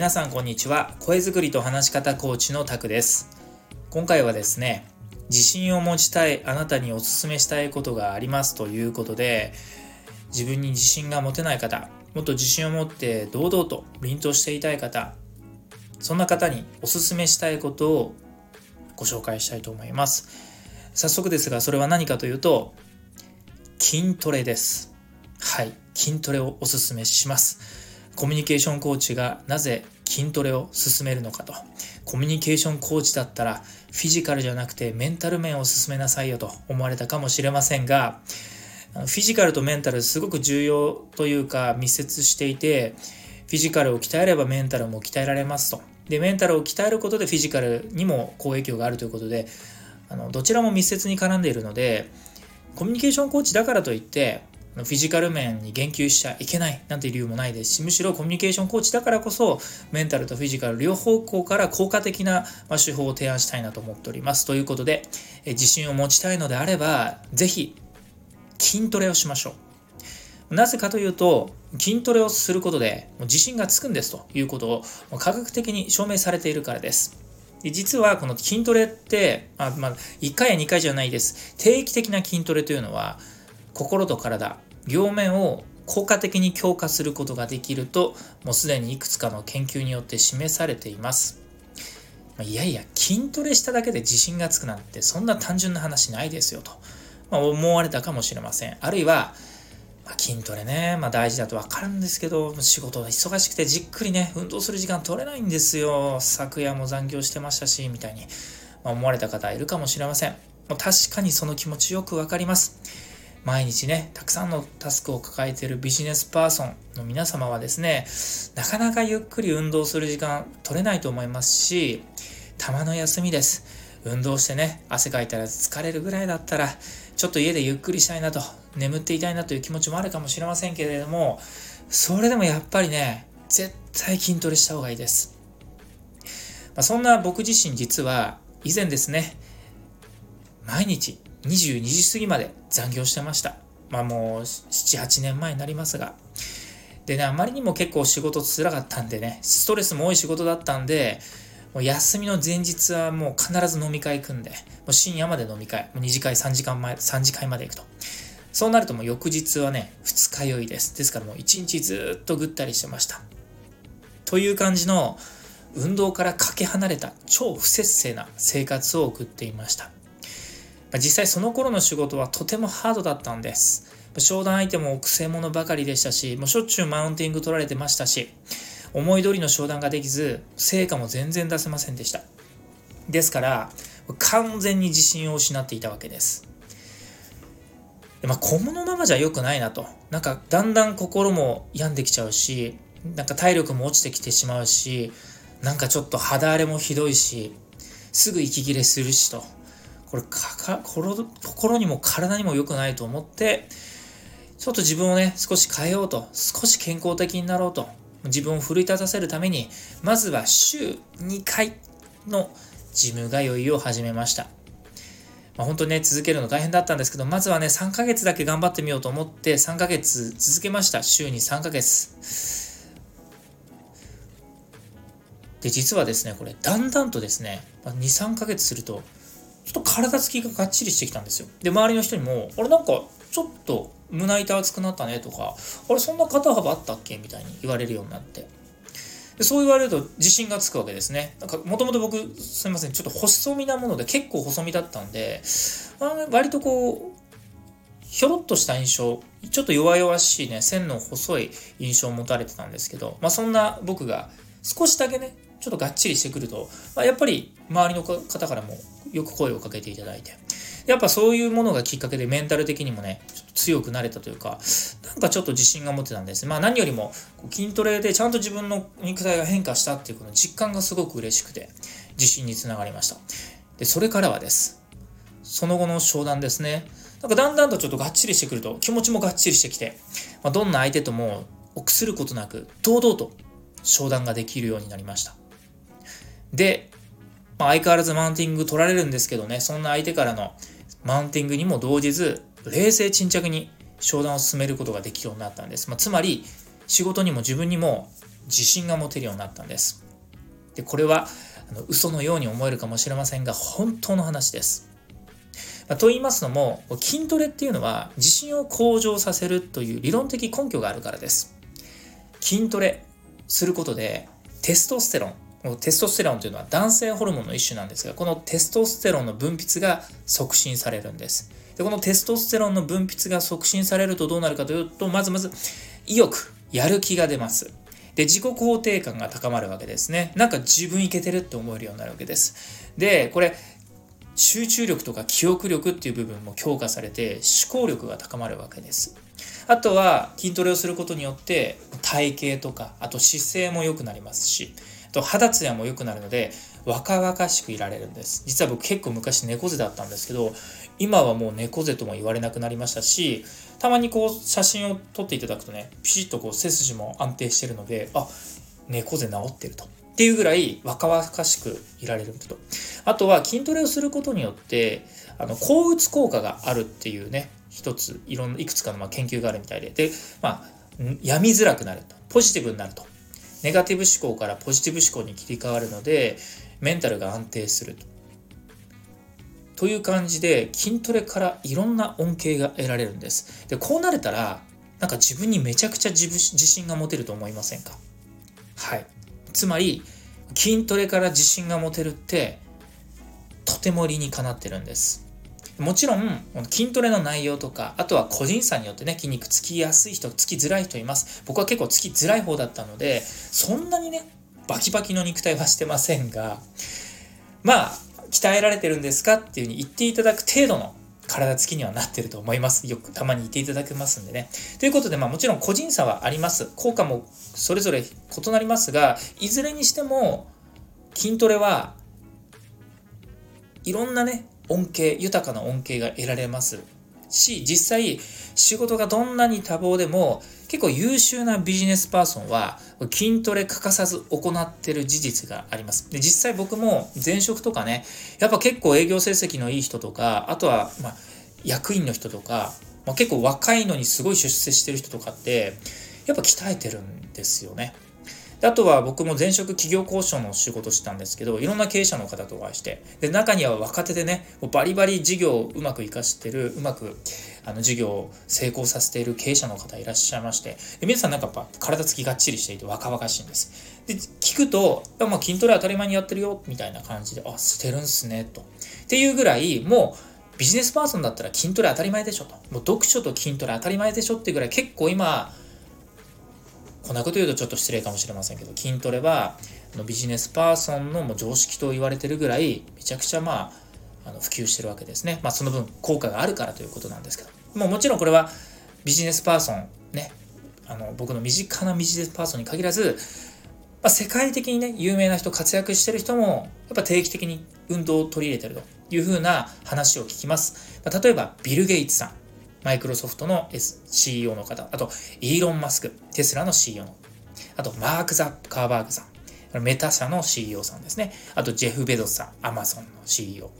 皆さんこんにちは。声作りと話し方コーチのタクです。今回はですね自信を持ちたいあなたにお勧めしたいことがありますということで自分に自信が持てない方もっと自信を持って堂々と凛としていたい方そんな方にお勧めしたいことをご紹介したいと思います。早速ですがそれは何かというと筋トレです。はい筋トレをお勧めします。コミュニケーションコーチがなぜ筋トレを進めるのかと。コミュニケーションコーチだったらフィジカルじゃなくてメンタル面を進めなさいよと思われたかもしれませんがフィジカルとメンタルすごく重要というか密接していてフィジカルを鍛えればメンタルも鍛えられますと。でメンタルを鍛えることでフィジカルにも好影響があるということであのどちらも密接に絡んでいるのでコミュニケーションコーチだからといってフィジカル面に言及しちゃいけないなんていう理由もないですしむしろコミュニケーションコーチだからこそメンタルとフィジカル両方向から効果的な手法を提案したいなと思っております。ということで自信を持ちたいのであれば是非筋トレをしましょう。なぜかというと筋トレをすることで自信がつくんですと。いうことを科学的に証明されているからです。で実はこの筋トレってあ、まあ、1回や2回じゃないです。定期的な筋トレというのは心と体両面を効果的に強化することができるともうすでにいくつかの研究によって示されています。いやいや筋トレしただけで自信がつくなんてそんな単純な話ないですよと、ま、思われたかもしれません。あるいは、ま、筋トレね、まあ、大事だと分かるんですけど仕事が忙しくてじっくりね運動する時間取れないんですよ。昨夜も残業してましたしみたいに、ま思われた方いるかもしれません。確かにその気持ちよく分かります。毎日ね、たくさんのタスクを抱えているビジネスパーソンの皆様はですね、なかなかゆっくり運動する時間取れないと思いますし、たまの休みです。運動してね、汗かいたら疲れるぐらいだったら、ちょっと家でゆっくりしたいなと、眠っていたいなという気持ちもあるかもしれませんけれども、それでもやっぱりね、絶対筋トレした方がいいです。まあ、そんな僕自身実は以前ですね、毎日22時過ぎまで残業してました。まあもう7、8年前になりますが。でね、あまりにも結構仕事つらかったんでね、ストレスも多い仕事だったんで、もう休みの前日はもう必ず飲み会組んで、もう深夜まで飲み会、もう2次会、3時間前、3次会まで行くと。そうなるともう翌日はね、二日酔いです。ですからもう1日ずっとぐったりしてました。という感じの運動からかけ離れた超不節制な生活を送っていました。実際その頃の仕事はとてもハードだったんです。商談相手もくせ者ばかりでしたし、もうしょっちゅうマウンティング取られてましたし、思い通りの商談ができず、成果も全然出せませんでした。ですから、完全に自信を失っていたわけです。でまあ、小物ままじゃ良くないなと。なんか、だんだん心も病んできちゃうし、なんか体力も落ちてきてしまうし、なんかちょっと肌荒れもひどいし、すぐ息切れするしと。これかか心にも体にも良くないと思ってちょっと自分をね少し変えようと少し健康的になろうと自分を奮い立たせるためにまずは週2回のジム通いを始めましたまあ、本当にね、続けるの大変だったんですけど、まずはね、3ヶ月だけ頑張ってみようと思って、3ヶ月続けました。週に3ヶ月。で、実はですね、これ、だんだんとですね、2、3ヶ月すると、っと体つきががっちりしてきたんですよ。で、周りの人にも、あれなんか、ちょっと胸板厚くなったねとか、あれそんな肩幅あったっけ？みたいに言われるようになって。でそう言われると自信がつくわけですね。なんか、もともと僕、すみません、ちょっと細身なもので結構細身だったんで、あ割とこう、ひょろっとした印象、ちょっと弱々しいね、線の細い印象を持たれてたんですけど、まあそんな僕が少しだけね、ちょっとがっちりしてくると、まあ、やっぱり周りの方からもよく声をかけていただいて、やっぱそういうものがきっかけでメンタル的にもね、ちょっと強くなれたというか、なんかちょっと自信が持てたんです。まあ何よりも筋トレでちゃんと自分の肉体が変化したっていうこの実感がすごく嬉しくて、自信につながりました。で、それからはです。その後の商談ですね。なんかだんだんとちょっとがっちりしてくると気持ちもがっちりしてきて、まあ、どんな相手とも臆することなく堂々と商談ができるようになりました。で、まあ、相変わらずマウンティング取られるんですけどね、そんな相手からのマウンティングにも動じず、冷静沈着に商談を進めることができるようになったんです。まあ、つまり、仕事にも自分にも自信が持てるようになったんです。でこれはあの嘘のように思えるかもしれませんが本当の話です。まと言いますのも筋トレっていうのは自信を向上させるという理論的根拠があるからです。筋トレすることでテストステロンテストステロンというのは男性ホルモンの一種なんですがこのテストステロンの分泌が促進されるんです。でこのテストステロンの分泌が促進されるとどうなるかというとまずまず意欲やる気が出ます。で自己肯定感が高まるわけですね。なんか自分いけてるって思えるようになるわけです。でこれ集中力とか記憶力っていう部分も強化されて思考力が高まるわけです。あとは筋トレをすることによって体型とかあと姿勢も良くなりますしあと肌ツヤも良くなるので若々しくいられるんです。実は僕結構昔猫背だったんですけど今はもう猫背とも言われなくなりましたしたまにこう写真を撮っていただくとねピシッとこう背筋も安定してるのであ猫背治ってると。っていうぐらい若々しくいられると。あとは筋トレをすることによってあの抗うつ効果があるっていうね一ついろんないくつかのま研究があるみたいで。で、まあ、病みづらくなると。ポジティブになると。ネガティブ思考からポジティブ思考に切り替わるのでメンタルが安定すると。という感じで筋トレからいろんな恩恵が得られるんです。でこうなれたらなんか自分にめちゃくちゃ自自信が持てると思いませんか？はい。つまり筋トレから自信が持てるってとても理にかなってるんです。もちろん筋トレの内容とかあとは個人差によってね筋肉つきやすい人つきづらい人います僕は結構つきづらい方だったのでそんなにねバキバキの肉体はしてませんがまあ鍛えられてるんですか？っていうふうに言っていただく程度の体つきにはなってると思います。よくたまに言っていただけますんでね。ということで、まあもちろん個人差はあります。効果もそれぞれ異なりますが、いずれにしても筋トレはいろんなね、恩恵、豊かな恩恵が得られますし、実際仕事がどんなに多忙でも結構優秀なビジネスパーソンは筋トレ欠かさず行ってる事実があります。で、実際僕も前職とかね、やっぱ結構営業成績のいい人とか、あとは、ま、役員の人とか、まあ、結構若いのにすごい出世してる人とかって、やっぱ鍛えてるんですよね。であとは僕も前職企業交渉の仕事したんですけど、いろんな経営者の方とお会いして、で、中には若手でね、バリバリ事業をうまく活かしてる、うまくあの事業を成功させている経営者の方いらっしゃいまして、で皆さんなんかやっぱ体つきがっちりしていて若々しいんです。で、聞くと、まあ、筋トレ当たり前にやってるよ、みたいな感じで、あ、してるんすね、と。っていうぐらい、もう、ビジネスパーソンだったら筋トレ当たり前でしょと。もう読書と筋トレ当たり前でしょってぐらい結構今、こんなこと言うとちょっと失礼かもしれませんけど筋トレはビジネスパーソンの常識と言われてるぐらいめちゃくちゃまああの普及してるわけですね。まあその分効果があるからということなんですけどもうもちろんこれはビジネスパーソンねあの僕の身近なビジネスパーソンに限らず、まあ、世界的にね有名な人活躍してる人もやっぱ定期的に運動を取り入れてるというふうな話を聞きます。まあ、例えばビル・ゲイツさんマイクロソフトの CEO の方、あと、イーロン・マスク、テスラの CEO の、あと、マーク・ザッカーバーグさん、メタ社の CEO さんですね。あと、ジェフ・ベゾスさん、アマゾンの CEO。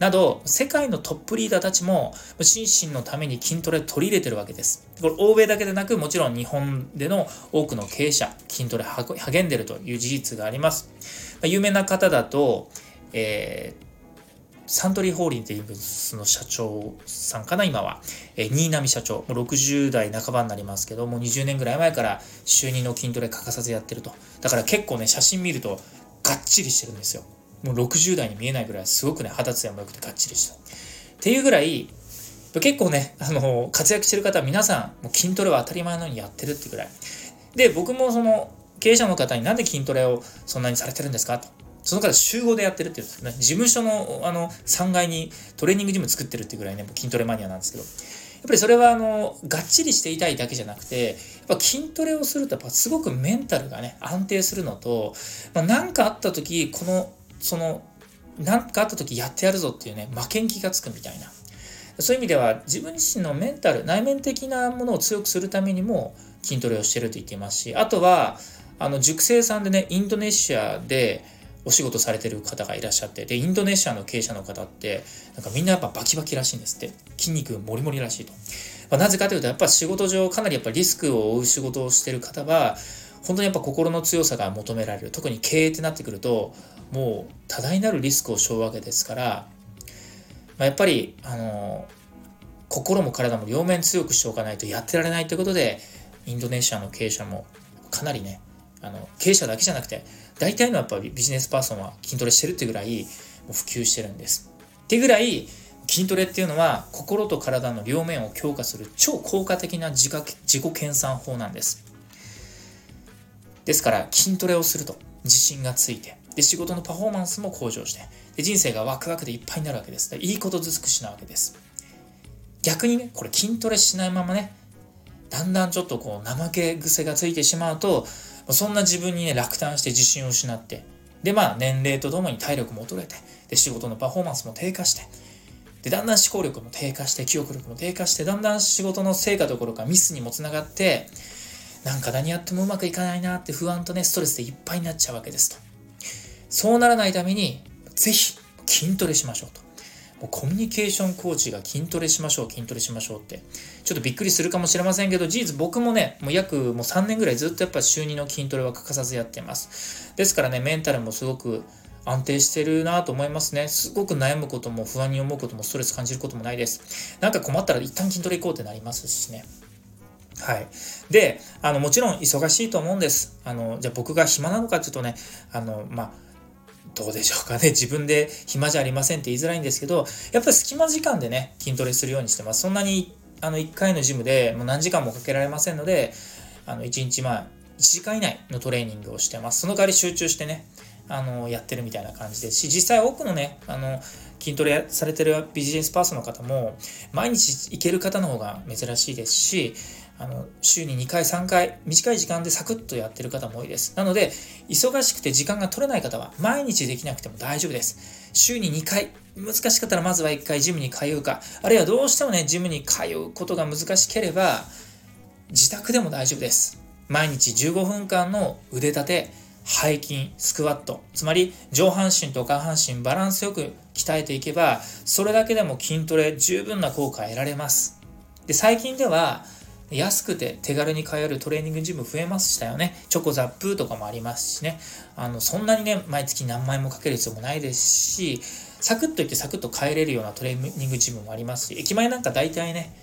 など、世界のトップリーダーたちも、心身のために筋トレ取り入れてるわけです。これ、欧米だけでなく、もちろん日本での多くの経営者、筋トレ励んでるという事実があります。有名な方だと、えーサントリーホーリングスの社長さんかな、今は。え、新浪社長。もう60代半ばになりますけど、もう20年ぐらい前から週2の筋トレ欠かさずやってると。だから結構ね、写真見るとがっちりしてるんですよ。もう60代に見えないぐらいすごくね、肌ツヤも良くてがっちりした。っていうぐらい、結構ね、あの、活躍してる方は皆さん、もう筋トレは当たり前のようにやってるってぐらい。で、僕もその、経営者の方になんで筋トレをそんなにされてるんですかと。その方集合でやってるっていうんですね。事務所のあの3階にトレーニングジム作ってるっていうぐらいね、筋トレマニアなんですけど、やっぱりそれはあの、がっちりしていたいだけじゃなくて、やっぱ筋トレをするとやっぱすごくメンタルがね、安定するのと、まあ、なんかあった時、この、その、なんかあった時やってやるぞっていうね、負けん気がつくみたいな。そういう意味では自分自身のメンタル、内面的なものを強くするためにも筋トレをしてると言っていますし、あとは、あの、熟成さんでね、インドネシアで、お仕事されてる方がいらっしゃって、で、インドネシアの経営者の方って、なんかみんなやっぱバキバキらしいんですって。筋肉もりもりらしいと。まあ、なぜかというと、やっぱ仕事上かなりやっぱリスクを負う仕事をしてる方は、本当にやっぱ心の強さが求められる特に経営ってなってくるともう多大なるリスクを背負うわけですから、まあ、やっぱりあの心も体も両面強くしておかないとやってられないということでインドネシアの経営者もかなりねあの経営者だけじゃなくて大体のやっぱりビジネスパーソンは筋トレしてるってぐらい普及してるんです。ってぐらい筋トレっていうのは心と体の両面を強化する超効果的な自自己研鑽法なんです。ですから筋トレをすると自信がついてで仕事のパフォーマンスも向上してで人生がワクワクでいっぱいになるわけです。いいこと尽くしなわけです。逆にね、これ筋トレしないままね、だんだんちょっとこう怠け癖がついてしまうと、そんな自分にね、落胆して自信を失って、で、まあ年齢とともに体力も衰えて、で、仕事のパフォーマンスも低下して、で、だんだん思考力も低下して、記憶力も低下して、だんだん仕事の成果どころかミスにもつながって、なんか何やってもうまくいかないなって不安とね、ストレスでいっぱいになっちゃうわけですと。そうならないために、ぜひ筋トレしましょうと。もうコミュニケーションコーチが筋トレしましょう、筋トレしましょうって、ちょっとびっくりするかもしれませんけど、事実僕もね、もう約もう3年ぐらいずっとやっぱ週2の筋トレは欠かさずやってます。ですからね、メンタルもすごく安定してるなと思いますね。すごく悩むことも不安に思うこともストレス感じることもないです。なんか困ったら一旦筋トレ行こうってなりますしね。はい。で、あの、もちろん忙しいと思うんです。あの、じゃあ僕が暇なのかっていうとね、あの、まあ、どうでしょうかね。自分で暇じゃありませんって言いづらいんですけど、やっぱり隙間時間でね、筋トレするようにしてます。そんなに、あの、1回のジムでもう何時間もかけられませんので、あの、1日まあ、1時間以内のトレーニングをしてます。その代わり集中してね、あの、やってるみたいな感じですし、実際多くのね、あの、筋トレされてるビジネスパーソンの方も、毎日行ける方の方が珍しいですし、あの週に2回3回短い時間でサクッとやってる方も多いです。なので忙しくて時間が取れない方は毎日できなくても大丈夫です。週に2回難しかったらまずは1回ジムに通うか。あるいはどうしてもねジムに通うことが難しければ自宅でも大丈夫です。毎日15分間の腕立て背筋スクワット。つまり上半身と下半身バランスよく鍛えていけばそれだけでも筋トレ十分な効果得られます。で最近では安くて手軽に通えるトレーニングジム増えましたよね。チョコザップとかもありますしね。あの、そんなにね、毎月何万円もかける必要もないですし、サクッと行ってサクッと帰れるようなトレーニングジムもありますし、駅前なんか大体ね、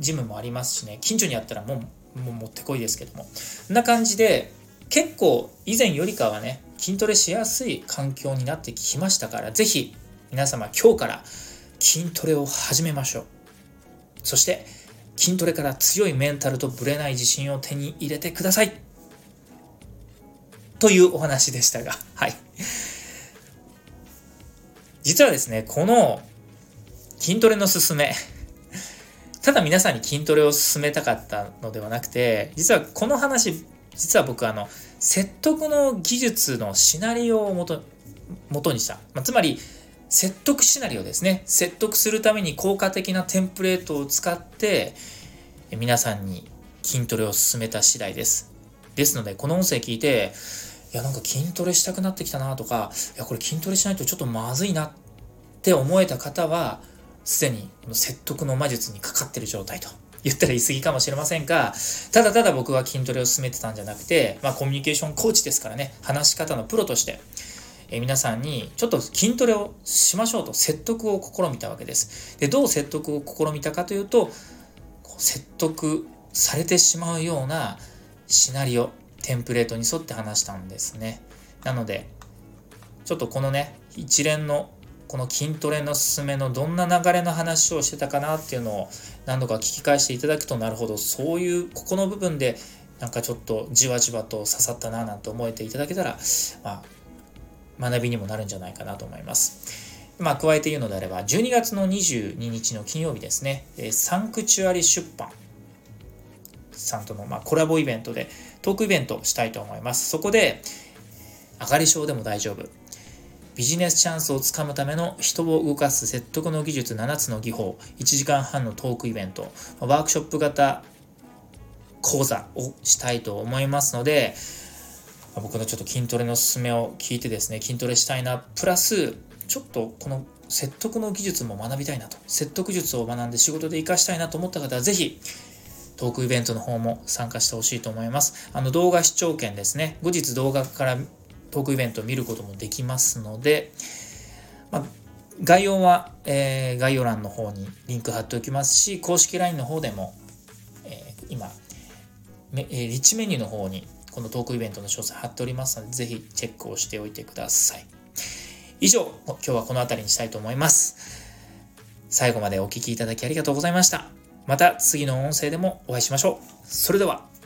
ジムもありますしね、近所にあったらもう、もう持ってこいですけども。こんな感じで、結構以前よりかはね、筋トレしやすい環境になってきましたから、ぜひ皆様今日から筋トレを始めましょう。そして、筋トレから強いメンタルとぶれない自信を手に入れてください。というお話でしたが、はい。実はですね、この筋トレのすすめ、ただ皆さんに筋トレを進めたかったのではなくて、実はこの話、実は僕あの、説得の技術のシナリオをもと元にした。まあ、つまり、説得シナリオですね。説得するために効果的なテンプレートを使って、皆さんに筋トレを進めた次第です。ですので、この音声聞いて、いや、なんか筋トレしたくなってきたなとか、いや、これ筋トレしないとちょっとまずいなって思えた方は、すでにこの説得の魔術にかかってる状態と言ったら言い過ぎかもしれませんが、ただただ僕は筋トレを進めてたんじゃなくて、まあコミュニケーションコーチですからね、話し方のプロとして、え皆さんにちょっと筋トレをしましょうと説得を試みたわけです。で、どう説得を試みたかというと、説得されてしまうようなシナリオ、テンプレートに沿って話したんですね。なので、ちょっとこのね、一連のこの筋トレの進めのどんな流れの話をしてたかなっていうのを何度か聞き返していただくとなるほどそういうここの部分でなんかちょっとじわじわと刺さったななんて思えていただけたら、まあ、学びにもなるんじゃないかなと思います。まあ、加えて言うのであれば、12月の22日の金曜日ですね、サンクチュアリ出版さんとのまコラボイベントでトークイベントをしたいと思います。そこで、上がり症でも大丈夫。ビジネスチャンスをつかむための人を動かす説得の技術7つの技法、1時間半のトークイベント、ワークショップ型講座をしたいと思いますので、僕のちょっと筋トレの勧めを聞いてですね、筋トレしたいな、プラス、ちょっとこの説得の技術も学びたいなと、説得術を学んで仕事で活かしたいなと思った方は、ぜひ、トークイベントの方も参加してほしいと思います。あの動画視聴券ですね。後日動画からトークイベントを見ることもできますので、まあ、概要は、えー、概要欄の方にリンク貼っておきますし、公式 LINE の方でも、えー、今、えー、リッチメニューの方にこのトークイベントの詳細貼っておりますので、ぜひチェックをしておいてください。以上、今日はこの辺りにしたいと思います。最後までお聴きいただきありがとうございました。また次の音声でもお会いしましょう。それでは。